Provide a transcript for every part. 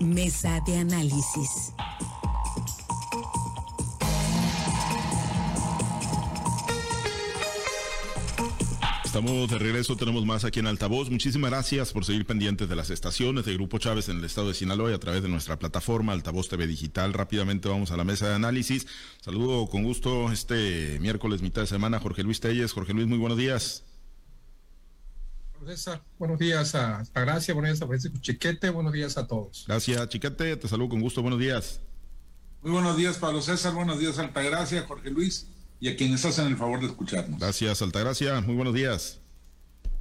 Mesa de análisis. Estamos de regreso, tenemos más aquí en Altavoz. Muchísimas gracias por seguir pendientes de las estaciones de Grupo Chávez en el estado de Sinaloa y a través de nuestra plataforma Altavoz TV Digital. Rápidamente vamos a la mesa de análisis. Saludo con gusto este miércoles, mitad de semana, Jorge Luis Telles. Jorge Luis, muy buenos días. César, buenos días a Gracia, buenos días a Francisco Chiquete, buenos días a todos. Gracias, Chiquete, te saludo con gusto, buenos días. Muy buenos días, Pablo César, buenos días, Altagracia, Jorge Luis y a quienes hacen el favor de escucharnos. Gracias, Altagracia. Muy buenos días.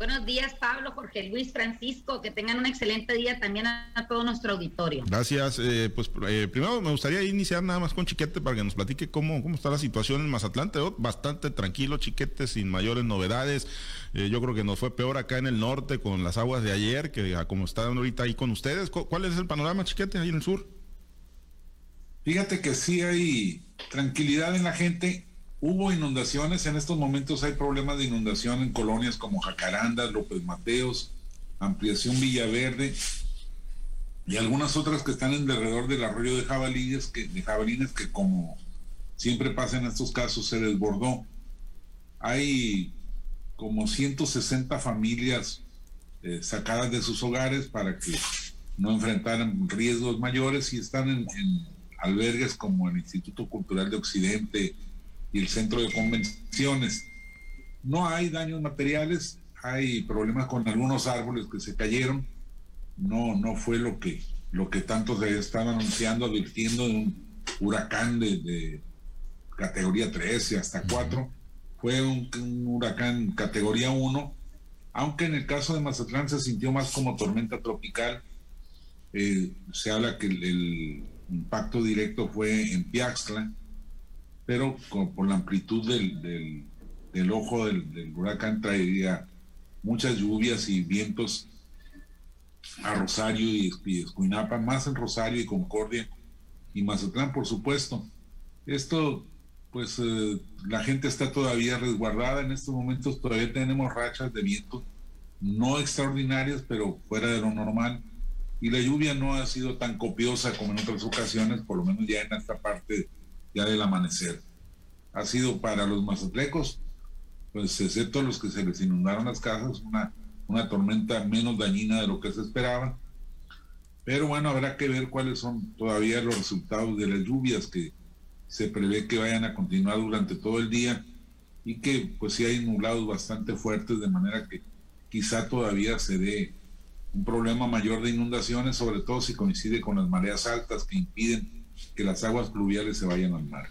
Buenos días, Pablo, Jorge Luis, Francisco. Que tengan un excelente día también a, todo nuestro auditorio. Gracias. Eh, pues eh, primero me gustaría iniciar nada más con Chiquete para que nos platique cómo, cómo está la situación en Mazatlán. Bastante tranquilo, Chiquete, sin mayores novedades. Eh, yo creo que nos fue peor acá en el norte con las aguas de ayer, que como están ahorita ahí con ustedes. ¿Cuál es el panorama, Chiquete, ahí en el sur? Fíjate que sí hay tranquilidad en la gente Hubo inundaciones, en estos momentos hay problemas de inundación en colonias como Jacaranda, López Mateos, Ampliación Villaverde y algunas otras que están en alrededor del arroyo de jabalíes, que, de jabalines que como siempre pasa en estos casos se desbordó. Hay como 160 familias eh, sacadas de sus hogares para que no enfrentaran riesgos mayores y están en albergues como el Instituto Cultural de Occidente, y el centro de convenciones. No hay daños materiales, hay problemas con algunos árboles que se cayeron. No, no fue lo que, lo que tanto se están anunciando, advirtiendo de un huracán de, categoría 3 y hasta 4. Fue un, huracán categoría 1, aunque en el caso de Mazatlán se sintió más como tormenta tropical. Eh, se habla que el, el impacto directo fue en Piaxtla, pero por la amplitud del, del, ojo del, huracán traería muchas lluvias y vientos a Rosario y, Escuinapa, más en Rosario y Concordia y Mazatlán, por supuesto. Esto, pues eh, la gente está todavía resguardada en estos momentos, todavía tenemos rachas de viento no extraordinarias, pero fuera de lo normal. Y la lluvia no ha sido tan copiosa como en otras ocasiones, por lo menos ya en esta parte ya del amanecer. Ha sido para los mazatlecos, pues excepto los que se les inundaron las casas, una, una tormenta menos dañina de lo que se esperaba. Pero bueno, habrá que ver cuáles son todavía los resultados de las lluvias que se prevé que vayan a continuar durante todo el día y que pues sí hay nublados bastante fuertes de manera que quizá todavía se dé un problema mayor de inundaciones, sobre todo si coincide con las mareas altas que impiden que las aguas pluviales se vayan al mar.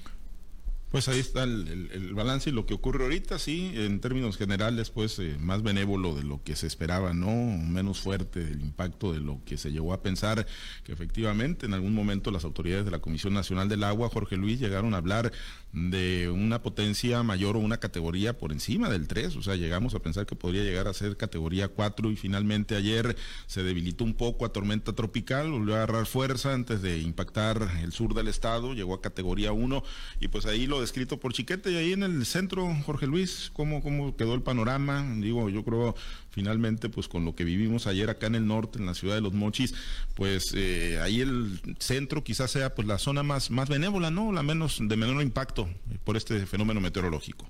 Pues ahí está el, balance y lo que ocurre ahorita, sí, en términos generales, pues eh, más benévolo de lo que se esperaba, ¿no? Menos fuerte el impacto de lo que se llegó a pensar, que efectivamente en algún momento las autoridades de la Comisión Nacional del Agua, Jorge Luis, llegaron a hablar de una potencia mayor o una categoría por encima del 3, o sea, llegamos a pensar que podría llegar a ser categoría 4 y finalmente ayer se debilitó un poco a tormenta tropical, volvió a agarrar fuerza antes de impactar el sur del estado, llegó a categoría 1 y pues ahí lo descrito por Chiquete y ahí en el centro, Jorge Luis, ¿cómo, cómo quedó el panorama? Digo, yo creo finalmente pues con lo que vivimos ayer acá en el norte, en la ciudad de Los Mochis, pues eh, ahí el centro quizás sea pues la zona más, más benévola, ¿no? La menos, de menor impacto por este fenómeno meteorológico.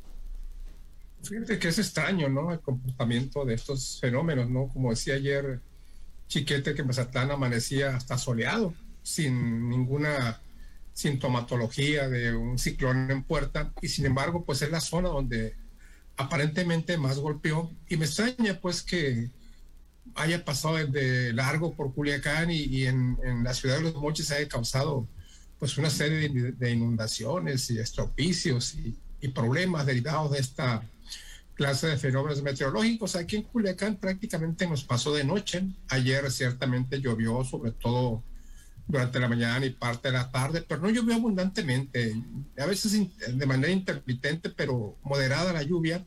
Fíjate que es extraño, ¿no? El comportamiento de estos fenómenos, ¿no? Como decía ayer Chiquete, que Mazatlán amanecía hasta soleado, sin ninguna sintomatología de un ciclón en puerta, y sin embargo, pues es la zona donde aparentemente más golpeó, y me extraña pues que haya pasado de largo por Culiacán y, en, la ciudad de Los Mochis haya causado pues una serie de, inundaciones y estropicios y, y, problemas derivados de esta clase de fenómenos meteorológicos. Aquí en Culiacán prácticamente nos pasó de noche. Ayer ciertamente llovió, sobre todo durante la mañana y parte de la tarde, pero no llovió abundantemente, a veces de manera intermitente, pero moderada la lluvia.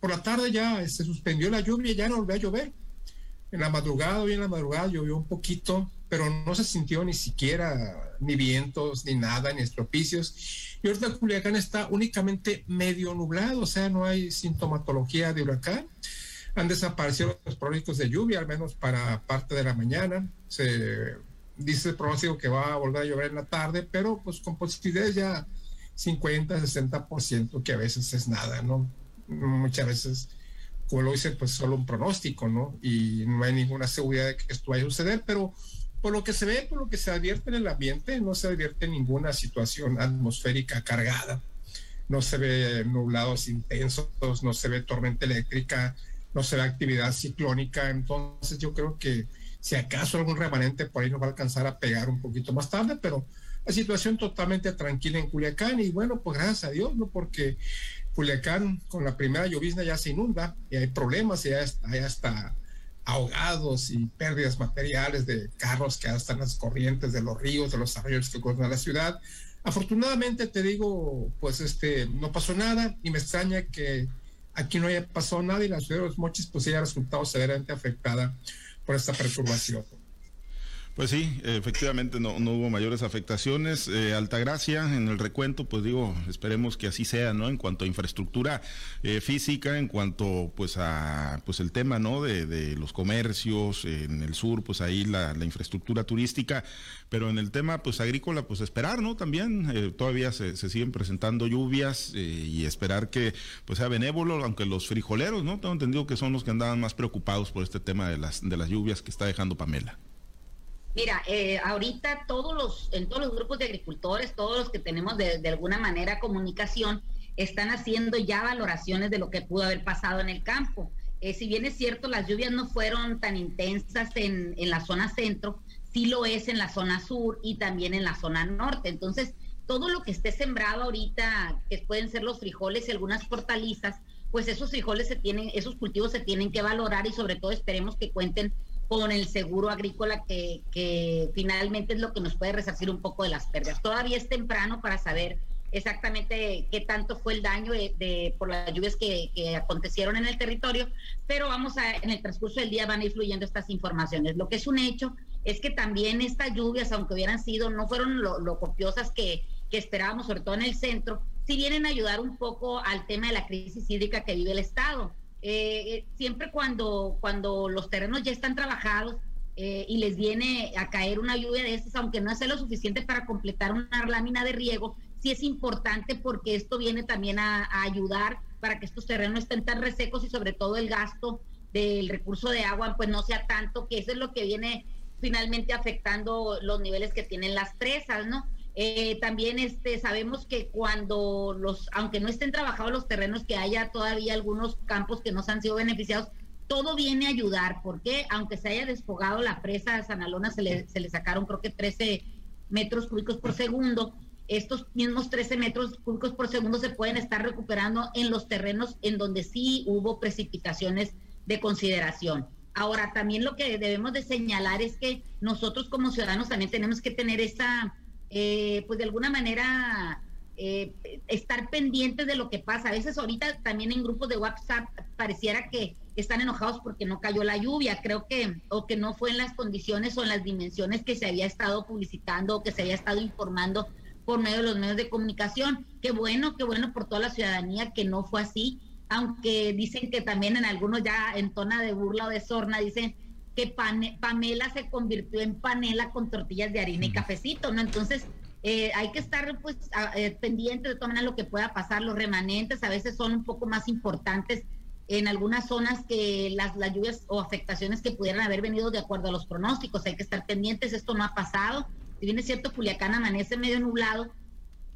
Por la tarde ya se suspendió la lluvia y ya no volvió a llover. En la madrugada, hoy en la madrugada llovió un poquito, pero no se sintió ni siquiera ni vientos, ni nada, ni estropicios. Y ahorita Culiacán está únicamente medio nublado, o sea, no hay sintomatología de huracán. Han desaparecido los pronósticos de lluvia, al menos para parte de la mañana. Se dice el pronóstico que va a volver a llover en la tarde, pero pues con posibilidades ya 50, 60%, que a veces es nada, ¿no? Muchas veces, como lo dice, pues solo un pronóstico, ¿no? Y no hay ninguna seguridad de que esto vaya a suceder, pero por lo que se ve, por lo que se advierte en el ambiente, no se advierte ninguna situación atmosférica cargada. No se ve nublados intensos, no se ve tormenta eléctrica, no se ve actividad ciclónica. Entonces yo creo que si acaso algún remanente por ahí nos va a alcanzar a pegar un poquito más tarde, pero la situación totalmente tranquila en Culiacán y bueno, pues gracias a Dios, ¿no? Porque Culiacán con la primera llovizna ya se inunda y hay problemas y ya hay hasta ahogados y pérdidas materiales de carros que están en las corrientes de los ríos, de los arroyos que corren a la ciudad. Afortunadamente te digo, pues este, no pasó nada y me extraña que aquí no haya pasado nada y la ciudad de los mochis pues haya resultado severamente afectada por esta perturbación. Pues sí, efectivamente no, no hubo mayores afectaciones. Eh, Altagracia, en el recuento, pues digo, esperemos que así sea, ¿no? En cuanto a infraestructura eh, física, en cuanto pues a pues el tema, ¿no? De, los comercios, en el sur, pues ahí la, la, infraestructura turística, pero en el tema pues agrícola, pues esperar, ¿no? También eh, todavía se, se, siguen presentando lluvias eh, y esperar que pues sea benévolo, aunque los frijoleros, ¿no? Tengo entendido que son los que andaban más preocupados por este tema de las, de las lluvias que está dejando Pamela. Mira, eh, ahorita todos los, en todos los grupos de agricultores, todos los que tenemos de, de, alguna manera comunicación, están haciendo ya valoraciones de lo que pudo haber pasado en el campo. Eh, si bien es cierto, las lluvias no fueron tan intensas en, en la zona centro, sí lo es en la zona sur y también en la zona norte. Entonces, todo lo que esté sembrado ahorita, que pueden ser los frijoles y algunas hortalizas, pues esos frijoles se tienen, esos cultivos se tienen que valorar y sobre todo esperemos que cuenten con el seguro agrícola que, finalmente es lo que nos puede resarcir un poco de las pérdidas. Todavía es temprano para saber exactamente qué tanto fue el daño de, por las lluvias que, acontecieron en el territorio, pero vamos a, en el transcurso del día van a ir fluyendo estas informaciones. Lo que es un hecho es que también estas lluvias, aunque hubieran sido, no fueron lo, copiosas que, esperábamos, sobre todo en el centro, sí vienen a ayudar un poco al tema de la crisis hídrica que vive el Estado eh, siempre cuando, cuando los terrenos ya están trabajados eh, y les viene a caer una lluvia de estas, aunque no sea lo suficiente para completar una lámina de riego, sí es importante porque esto viene también a, a ayudar para que estos terrenos estén tan resecos y sobre todo el gasto del recurso de agua pues no sea tanto, que eso es lo que viene finalmente afectando los niveles que tienen las presas, ¿no? Eh, también este, sabemos que cuando los, aunque no estén trabajados los terrenos, que haya todavía algunos campos que no se han sido beneficiados, todo viene a ayudar, porque aunque se haya desfogado la presa de Sanalona, se le, se le sacaron creo que 13 metros cúbicos por segundo, estos mismos 13 metros cúbicos por segundo se pueden estar recuperando en los terrenos en donde sí hubo precipitaciones de consideración. Ahora, también lo que debemos de señalar es que nosotros como ciudadanos también tenemos que tener esa eh, pues de alguna manera eh, estar pendientes de lo que pasa. A veces ahorita también en grupos de WhatsApp pareciera que están enojados porque no cayó la lluvia, creo que, o que no fue en las condiciones o en las dimensiones que se había estado publicitando o que se había estado informando por medio de los medios de comunicación. Qué bueno, qué bueno por toda la ciudadanía que no fue así, aunque dicen que también en algunos ya en tona de burla o de sorna dicen que Pane, Pamela se convirtió en panela con tortillas de harina y cafecito, ¿no? Entonces, eh, hay que estar pues a, eh, pendiente de todas lo que pueda pasar. Los remanentes a veces son un poco más importantes en algunas zonas que las, las lluvias o afectaciones que pudieran haber venido de acuerdo a los pronósticos. Hay que estar pendientes, esto no ha pasado. Si bien es cierto, Culiacán amanece medio nublado,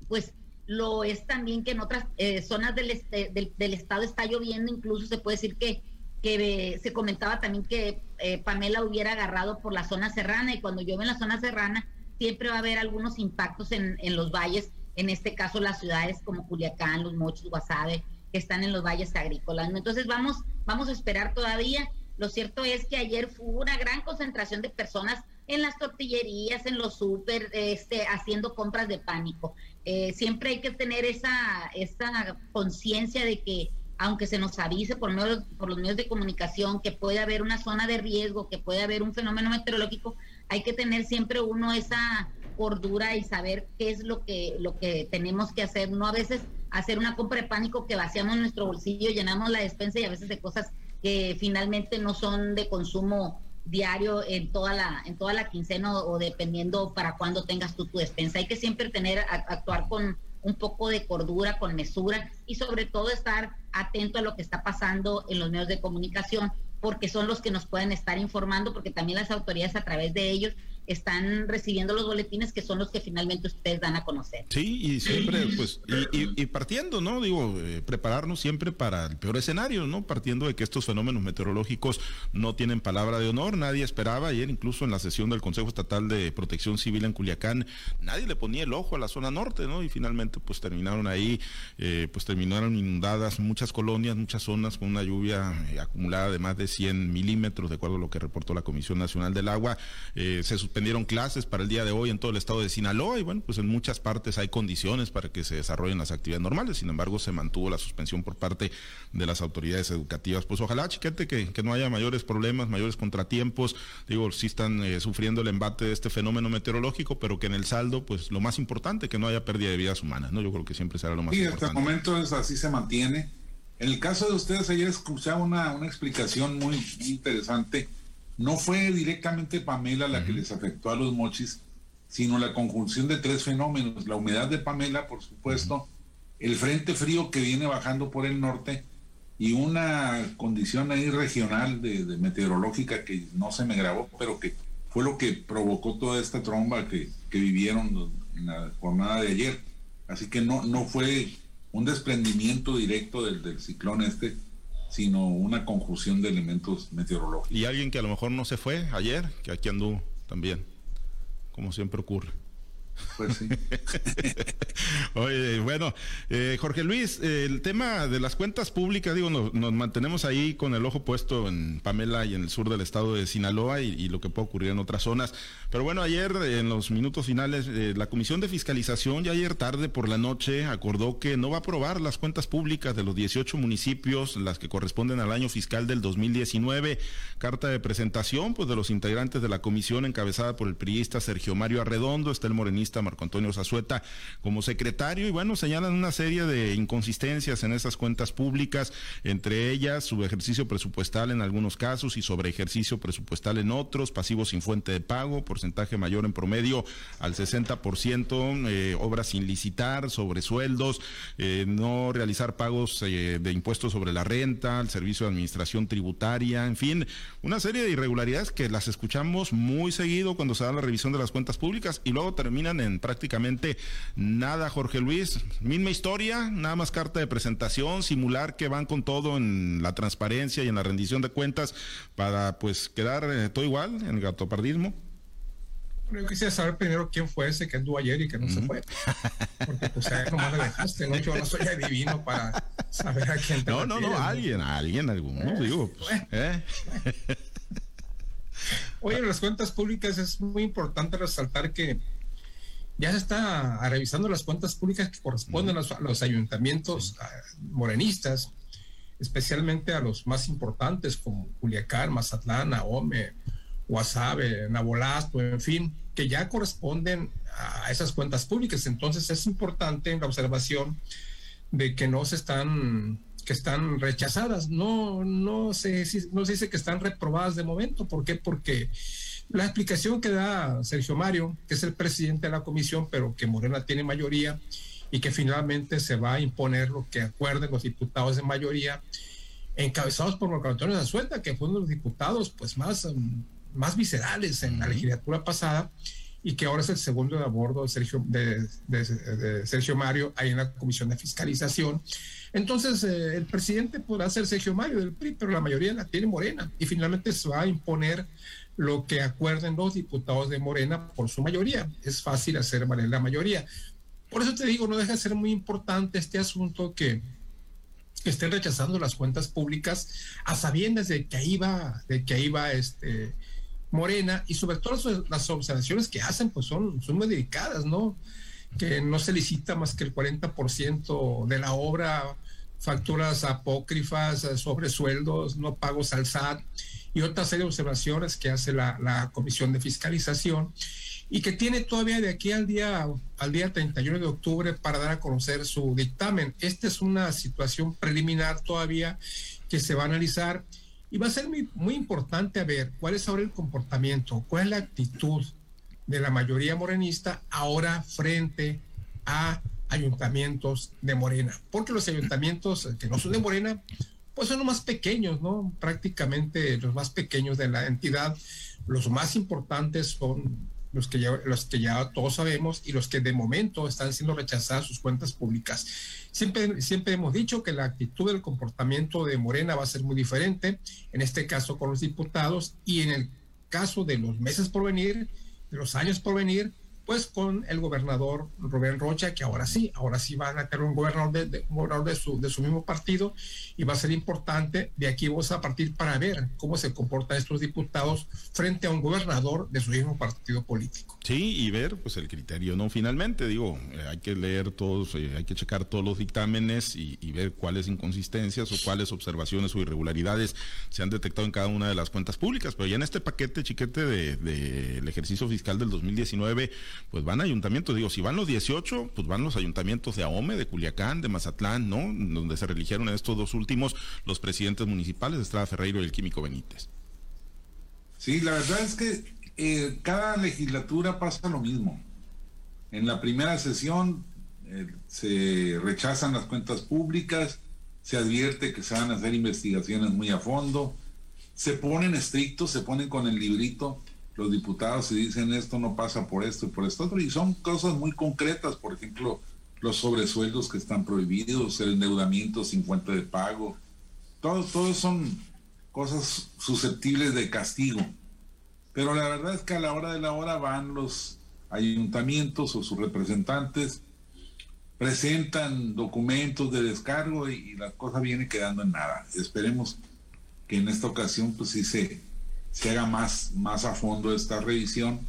pues lo es también que en otras eh, zonas del, este, del, del estado está lloviendo, incluso se puede decir que que se comentaba también que eh, Pamela hubiera agarrado por la zona serrana y cuando llueve en la zona serrana siempre va a haber algunos impactos en, en los valles, en este caso las ciudades como Culiacán, Los Mochis, Guasave, que están en los valles agrícolas. Entonces vamos, vamos a esperar todavía. Lo cierto es que ayer fue una gran concentración de personas en las tortillerías, en los súper, este, haciendo compras de pánico. Eh, siempre hay que tener esa, esa conciencia de que aunque se nos avise por, medio, por los medios de comunicación que puede haber una zona de riesgo, que puede haber un fenómeno meteorológico, hay que tener siempre uno esa cordura y saber qué es lo que, lo que tenemos que hacer. No a veces hacer una compra de pánico que vaciamos nuestro bolsillo, llenamos la despensa y a veces de cosas que finalmente no son de consumo diario en toda la en toda la quincena o, dependiendo para cuándo tengas tú tu despensa. Hay que siempre tener actuar con un poco de cordura, con mesura y sobre todo estar atento a lo que está pasando en los medios de comunicación porque son los que nos pueden estar informando, porque también las autoridades a través de ellos están recibiendo los boletines que son los que finalmente ustedes dan a conocer. Sí, y siempre, pues, y, partiendo, ¿no? Digo, eh, prepararnos siempre para el peor escenario, ¿no? Partiendo de que estos fenómenos meteorológicos no tienen palabra de honor, nadie esperaba, ayer incluso en la sesión del Consejo Estatal de Protección Civil en Culiacán, nadie le ponía el ojo a la zona norte, ¿no? Y finalmente, pues terminaron ahí, eh, pues terminaron inundadas muchas colonias, muchas zonas con una lluvia eh, acumulada de más de 100 milímetros, de acuerdo a lo que reportó la Comisión Nacional del Agua. se suspendieron clases para el día de hoy en todo el estado de Sinaloa y bueno, pues en muchas partes hay condiciones para que se desarrollen las actividades normales, sin embargo se mantuvo la suspensión por parte de las autoridades educativas. Pues ojalá, chiquete, que, que no haya mayores problemas, mayores contratiempos, digo, sí están eh, sufriendo el embate de este fenómeno meteorológico, pero que en el saldo, pues lo más importante, que no haya pérdida de vidas humanas, ¿no? Yo creo que siempre será lo más importante. Y hasta el momento es así se mantiene. En el caso de ustedes, ayer escuchaba una, una explicación muy interesante no fue directamente Pamela la que les afectó a los mochis, sino la conjunción de tres fenómenos. La humedad de Pamela, por supuesto, el frente frío que viene bajando por el norte y una condición ahí regional de, meteorológica que no se me grabó, pero que fue lo que provocó toda esta tromba que, vivieron en la jornada de ayer. Así que no, no fue un desprendimiento directo del, del ciclón este, sino una conjunción de elementos meteorológicos. Y alguien que a lo mejor no se fue ayer, que aquí anduvo también, como siempre ocurre. Pues sí. Oye, bueno, eh, Jorge Luis, el tema de las cuentas públicas, digo, nos, mantenemos ahí con el ojo puesto en Pamela y en el sur del estado de Sinaloa y, lo que puede ocurrir en otras zonas. Pero bueno, ayer en los minutos finales, eh, la Comisión de Fiscalización ya ayer tarde por la noche acordó que no va a aprobar las cuentas públicas de los 18 municipios, las que corresponden al año fiscal del 2019. Carta de presentación, pues de los integrantes de la comisión encabezada por el priista Sergio Mario Arredondo, está el morenista Marco Antonio Zazueta como secretario y bueno, señalan una serie de inconsistencias en esas cuentas públicas, entre ellas su ejercicio presupuestal en algunos casos y sobre ejercicio presupuestal en otros, pasivos sin fuente de pago, porcentaje mayor en promedio al 60%, eh, obras sin licitar, sobre sueldos, eh, no realizar pagos eh, de impuestos sobre la renta, el servicio de administración tributaria, en fin, una serie de irregularidades que las escuchamos muy seguido cuando se da la revisión de las cuentas públicas y luego terminan en prácticamente nada, Jorge Luis. Misma historia, nada más carta de presentación, simular que van con todo en la transparencia y en la rendición de cuentas para pues quedar eh, todo igual en el gatopardismo. Yo quisiera saber primero quién fue ese que anduvo ayer y que no se fue. Porque pues a nomás le dejaste, ¿no? Yo no soy adivino para saber a quién te No, no, no, alguien, alguien, alguno, eh, digo. Pues, ¿eh? Oye, en las cuentas públicas es muy importante resaltar que ya se está revisando las cuentas públicas que corresponden a, los, ayuntamientos morenistas, especialmente a los más importantes como Culiacán, Mazatlán, Ahome, Guasave, Nabolasto, en fin, que ya corresponden a esas cuentas públicas. Entonces es importante la observación de que no se están que están rechazadas, no, no, se, no se dice que están reprobadas de momento. ¿Por qué? Porque la explicación que da Sergio Mario, que es el presidente de la comisión, pero que Morena tiene mayoría y que finalmente se va a imponer lo que acuerden los diputados de mayoría, encabezados por Marco Antonio Zazueta, que fue uno de los diputados pues, más, más viscerales en la legislatura pasada y que ahora es el segundo de a bordo de Sergio, Mario ahí en la Comisión de Fiscalización. Entonces, eh, el presidente podrá ser Sergio Mario del PRI, pero la mayoría la tiene Morena y finalmente se va a imponer lo que acuerden los diputados de Morena por su mayoría. Es fácil hacer valer la mayoría. Por eso te digo, no deja de ser muy importante este asunto que, estén rechazando las cuentas públicas a sabiendas de que ahí va, de que ahí va este Morena y sobre todo las observaciones que hacen pues son, son muy delicadas, ¿no? Que no se licita más que el 40% de la obra, facturas apócrifas, sobre sueldos, no pagos al SAT y otra serie de observaciones que hace la, Comisión de Fiscalización y que tiene todavía de aquí al día, al día 31 de octubre para dar a conocer su dictamen. Esta es una situación preliminar todavía que se va a analizar Y va a ser muy, muy importante ver cuál es ahora el comportamiento, cuál es la actitud de la mayoría morenista ahora frente a ayuntamientos de Morena, porque los ayuntamientos que no son de Morena, pues son los más pequeños, ¿no? Prácticamente los más pequeños de la entidad. Los más importantes son los que ya, los que ya todos sabemos y los que de momento están siendo rechazadas sus cuentas públicas. Siempre, siempre hemos dicho que la actitud del comportamiento de Morena va a ser muy diferente, en este caso con los diputados y en el caso de los meses por venir, de los años por venir, pues con el gobernador Rubén Rocha, que ahora sí, ahora sí van a tener un gobernador de, gobernador de, su, de su mismo partido y va a ser importante. De aquí vamos a partir para ver cómo se comportan estos diputados frente a un gobernador de su mismo partido político. Sí, y ver pues el criterio, ¿no? Finalmente, digo, eh, hay que leer todos, eh, hay que checar todos los dictámenes y, ver cuáles inconsistencias o cuáles observaciones o irregularidades se han detectado en cada una de las cuentas públicas. Pero ya en este paquete chiquete del de, ejercicio fiscal del 2019, pues van ayuntamientos, digo, si van los 18, pues van los ayuntamientos de Ahome, de Culiacán, de Mazatlán, ¿no? Donde se religieron en estos dos últimos los presidentes municipales, Estrada Ferreiro y el Químico Benítez. Sí, la verdad es que eh, cada legislatura pasa lo mismo. En la primera sesión eh, se rechazan las cuentas públicas, se advierte que se van a hacer investigaciones muy a fondo, se ponen estrictos, se ponen con el librito los diputados y dicen esto no pasa por esto y por esto otro, y son cosas muy concretas, por ejemplo, los sobresueldos que están prohibidos, el endeudamiento sin fuente de pago, todos todos son cosas susceptibles de castigo. Pero la verdad es que a la hora de la hora van los ayuntamientos o sus representantes, presentan documentos de descargo y, la cosa viene quedando en nada. Esperemos que en esta ocasión pues sí se, se haga más, más a fondo esta revisión.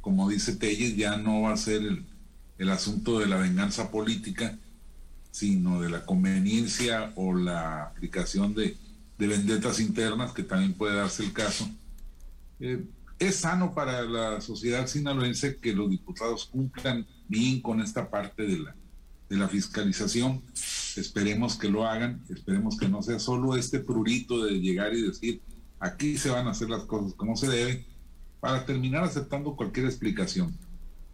Como dice Telles, ya no va a ser el, asunto de la venganza política, sino de la conveniencia o la aplicación de, de vendetas internas, que también puede darse el caso. Eh, es sano para la sociedad sinaloense que los diputados cumplan bien con esta parte de la, de la fiscalización. Esperemos que lo hagan, esperemos que no sea solo este prurito de llegar y decir, Aquí se van a hacer las cosas como se deben para terminar aceptando cualquier explicación.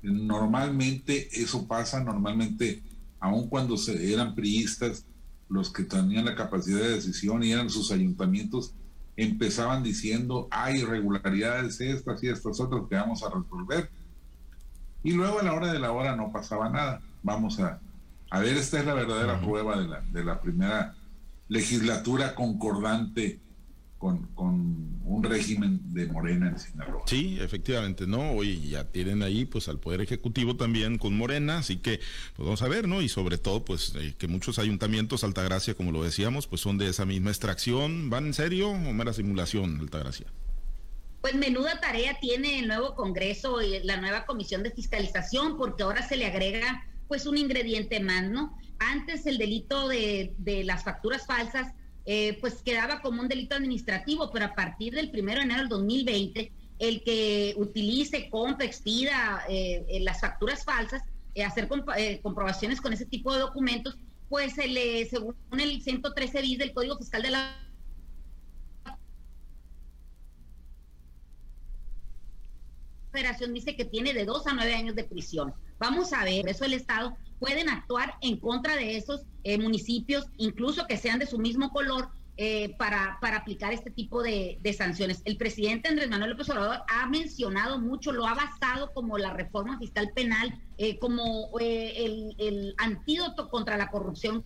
Normalmente eso pasa, normalmente, aun cuando se, eran priistas, los que tenían la capacidad de decisión y eran sus ayuntamientos, empezaban diciendo, hay irregularidades estas y estas otras que vamos a resolver. Y luego a la hora de la hora no pasaba nada. Vamos a, a ver, esta es la verdadera prueba de la, de la primera legislatura concordante con, un régimen de Morena en Sinaloa. Sí, efectivamente, ¿no? Hoy ya tienen ahí pues al Poder Ejecutivo también con Morena, así que pues vamos a ver, ¿no? Y sobre todo pues eh, que muchos ayuntamientos, Altagracia, como lo decíamos, pues son de esa misma extracción. ¿Van en serio o mera simulación, Altagracia? Pues menuda tarea tiene el nuevo Congreso y la nueva Comisión de Fiscalización, porque ahora se le agrega pues un ingrediente más, ¿no? Antes el delito de, de las facturas falsas eh, pues quedaba como un delito administrativo, pero a partir del primero de enero del 2020, el que utilice, compre, expida eh, eh, las facturas falsas, hacer comprobaciones con ese tipo de documentos, pues se le, según el 113 bis del Código Fiscal de la Federación dice que tiene de dos a nueve años de prisión. Vamos a ver, eso el Estado pueden actuar en contra de esos eh, municipios, incluso que sean de su mismo color, eh, para, para aplicar este tipo de, sanciones. El presidente Andrés Manuel López Obrador ha mencionado mucho, lo ha basado como la reforma fiscal penal, eh, como el, el antídoto contra la corrupción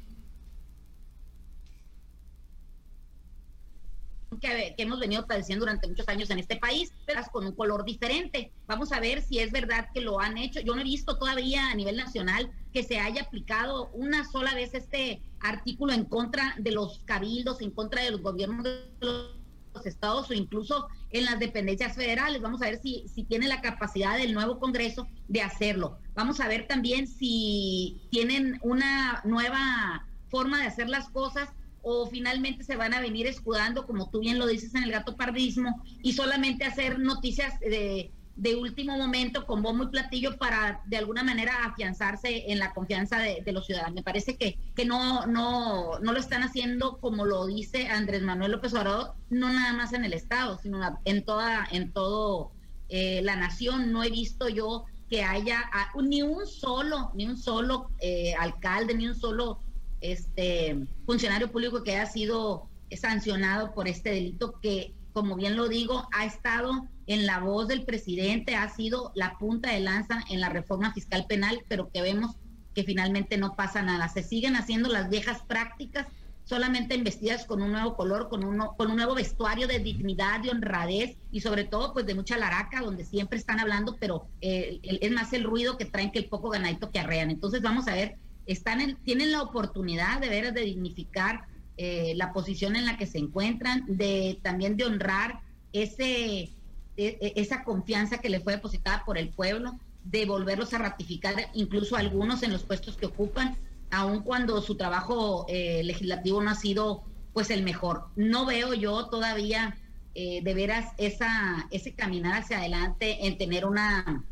que, hemos venido padeciendo durante muchos años en este país, pero con un color diferente. Vamos a ver si es verdad que lo han hecho. Yo no he visto todavía a nivel nacional que se haya aplicado una sola vez este artículo en contra de los cabildos, en contra de los gobiernos de los estados o incluso en las dependencias federales. Vamos a ver si, tiene la capacidad del nuevo Congreso de hacerlo. Vamos a ver también si tienen una nueva forma de hacer las cosas o finalmente se van a venir escudando, como tú bien lo dices en el gato pardismo, y solamente hacer noticias de, de último momento con bombo y platillo para de alguna manera afianzarse en la confianza de, los ciudadanos. Me parece que, que no, no, no lo están haciendo como lo dice Andrés Manuel López Obrador, no nada más en el Estado, sino en toda, en todo eh, la nación. No he visto yo que haya ni un solo, ni un solo eh, alcalde, ni un solo este funcionario público que haya sido sancionado por este delito que, como bien lo digo, ha estado en la voz del presidente, ha sido la punta de lanza en la reforma fiscal penal, pero que vemos que finalmente no pasa nada. Se siguen haciendo las viejas prácticas, solamente investidas con un nuevo color, con, uno, con un nuevo vestuario de dignidad, de honradez y sobre todo pues de mucha laraca, donde siempre están hablando, pero eh, es más el ruido que traen que el poco ganadito que arrean. Entonces vamos a ver, están en, tienen la oportunidad de ver, de dignificar eh, la posición en la que se encuentran, de también de honrar ese, e, e, esa confianza que le fue depositada por el pueblo, de volverlos a ratificar incluso algunos en los puestos que ocupan, aun cuando su trabajo eh, legislativo no ha sido pues el mejor. No veo yo todavía eh, de veras esa, ese caminar hacia adelante en tener una,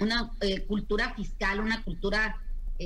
una cultura fiscal, una cultura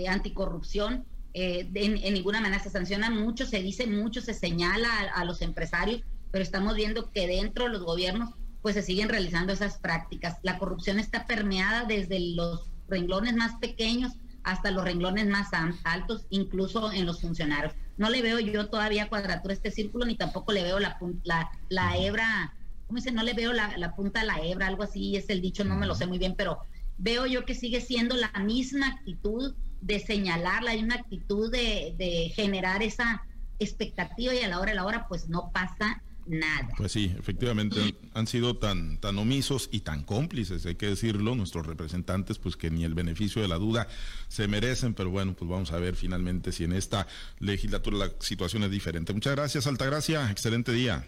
anticorrupción eh, en, ninguna manera se sanciona mucho, se dice mucho, se señala a, los empresarios, pero estamos viendo que dentro de los gobiernos pues se siguen realizando esas prácticas. La corrupción está permeada desde los renglones más pequeños hasta los renglones más altos, incluso en los funcionarios. No le veo yo todavía cuadratura a este círculo, ni tampoco le veo la, la, la hebra, ¿cómo dice? No le veo la, la punta a la hebra, algo así es el dicho, no me lo sé muy bien, pero veo yo que sigue siendo la misma actitud de señalarla, hay una actitud de, generar esa expectativa y a la hora de la hora pues no pasa nada. Pues sí, efectivamente han sido tan, tan omisos y tan cómplices, hay que decirlo, nuestros representantes, pues que ni el beneficio de la duda se merecen, pero bueno, pues vamos a ver finalmente si en esta legislatura la situación es diferente. Muchas gracias, Altagracia, excelente día.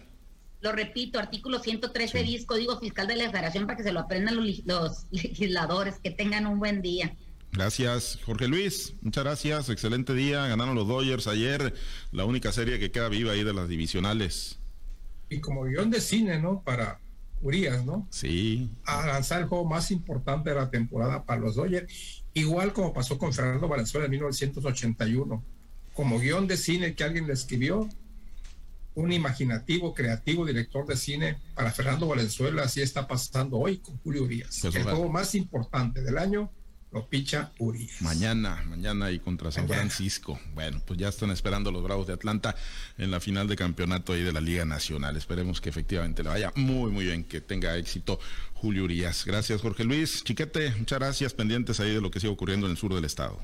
Lo repito, artículo 113 sí. Código Fiscal de la Federación para que se lo aprendan los legisladores, que tengan un buen día. Gracias, Jorge Luis. Muchas gracias. Excelente día. Ganaron los Dodgers ayer, la única serie que queda viva ahí de las divisionales. Y como guion de cine, ¿no? Para Urias, ¿no? Sí. A lanzar el juego más importante de la temporada para los Dodgers, igual como pasó con Fernando Valenzuela en 1981. Como guion de cine que alguien le escribió, un imaginativo, creativo director de cine para Fernando Valenzuela, así está pasando hoy con Julio Urias. Pues el juego más importante del año lo picha Urias. Mañana, mañana y contra San Francisco. Bueno, pues ya están esperando los Bravos de Atlanta en la final de campeonato ahí de la Liga Nacional. Esperemos que efectivamente le vaya muy, muy bien, que tenga éxito Julio Urias. Gracias, Jorge Luis. Chiquete, muchas gracias. Pendientes ahí de lo que sigue ocurriendo en el sur del estado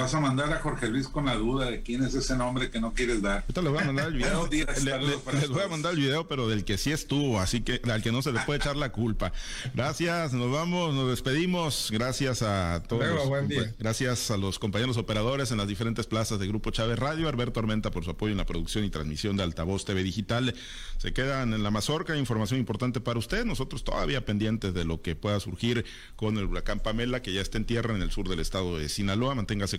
vas a mandar a Jorge Luis con la duda de quién es ese nombre que no quieres dar. Ahorita les voy a mandar el video. les voy a mandar el video, pero del que sí estuvo, así que al que no se le puede echar la culpa. Gracias, nos vamos, nos despedimos. Gracias a todos. Gracias a los compañeros operadores en las diferentes plazas de Grupo Chávez Radio, Alberto Armenta por su apoyo en la producción y transmisión de Altavoz TV Digital. Se quedan en la mazorca, información importante para usted. Nosotros todavía pendientes de lo que pueda surgir con el huracán Pamela, que ya está en tierra en el sur del estado de Sinaloa. Manténgase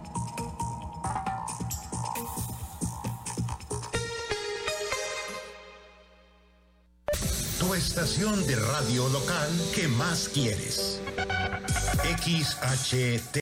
Estación de radio local que más quieres. XHT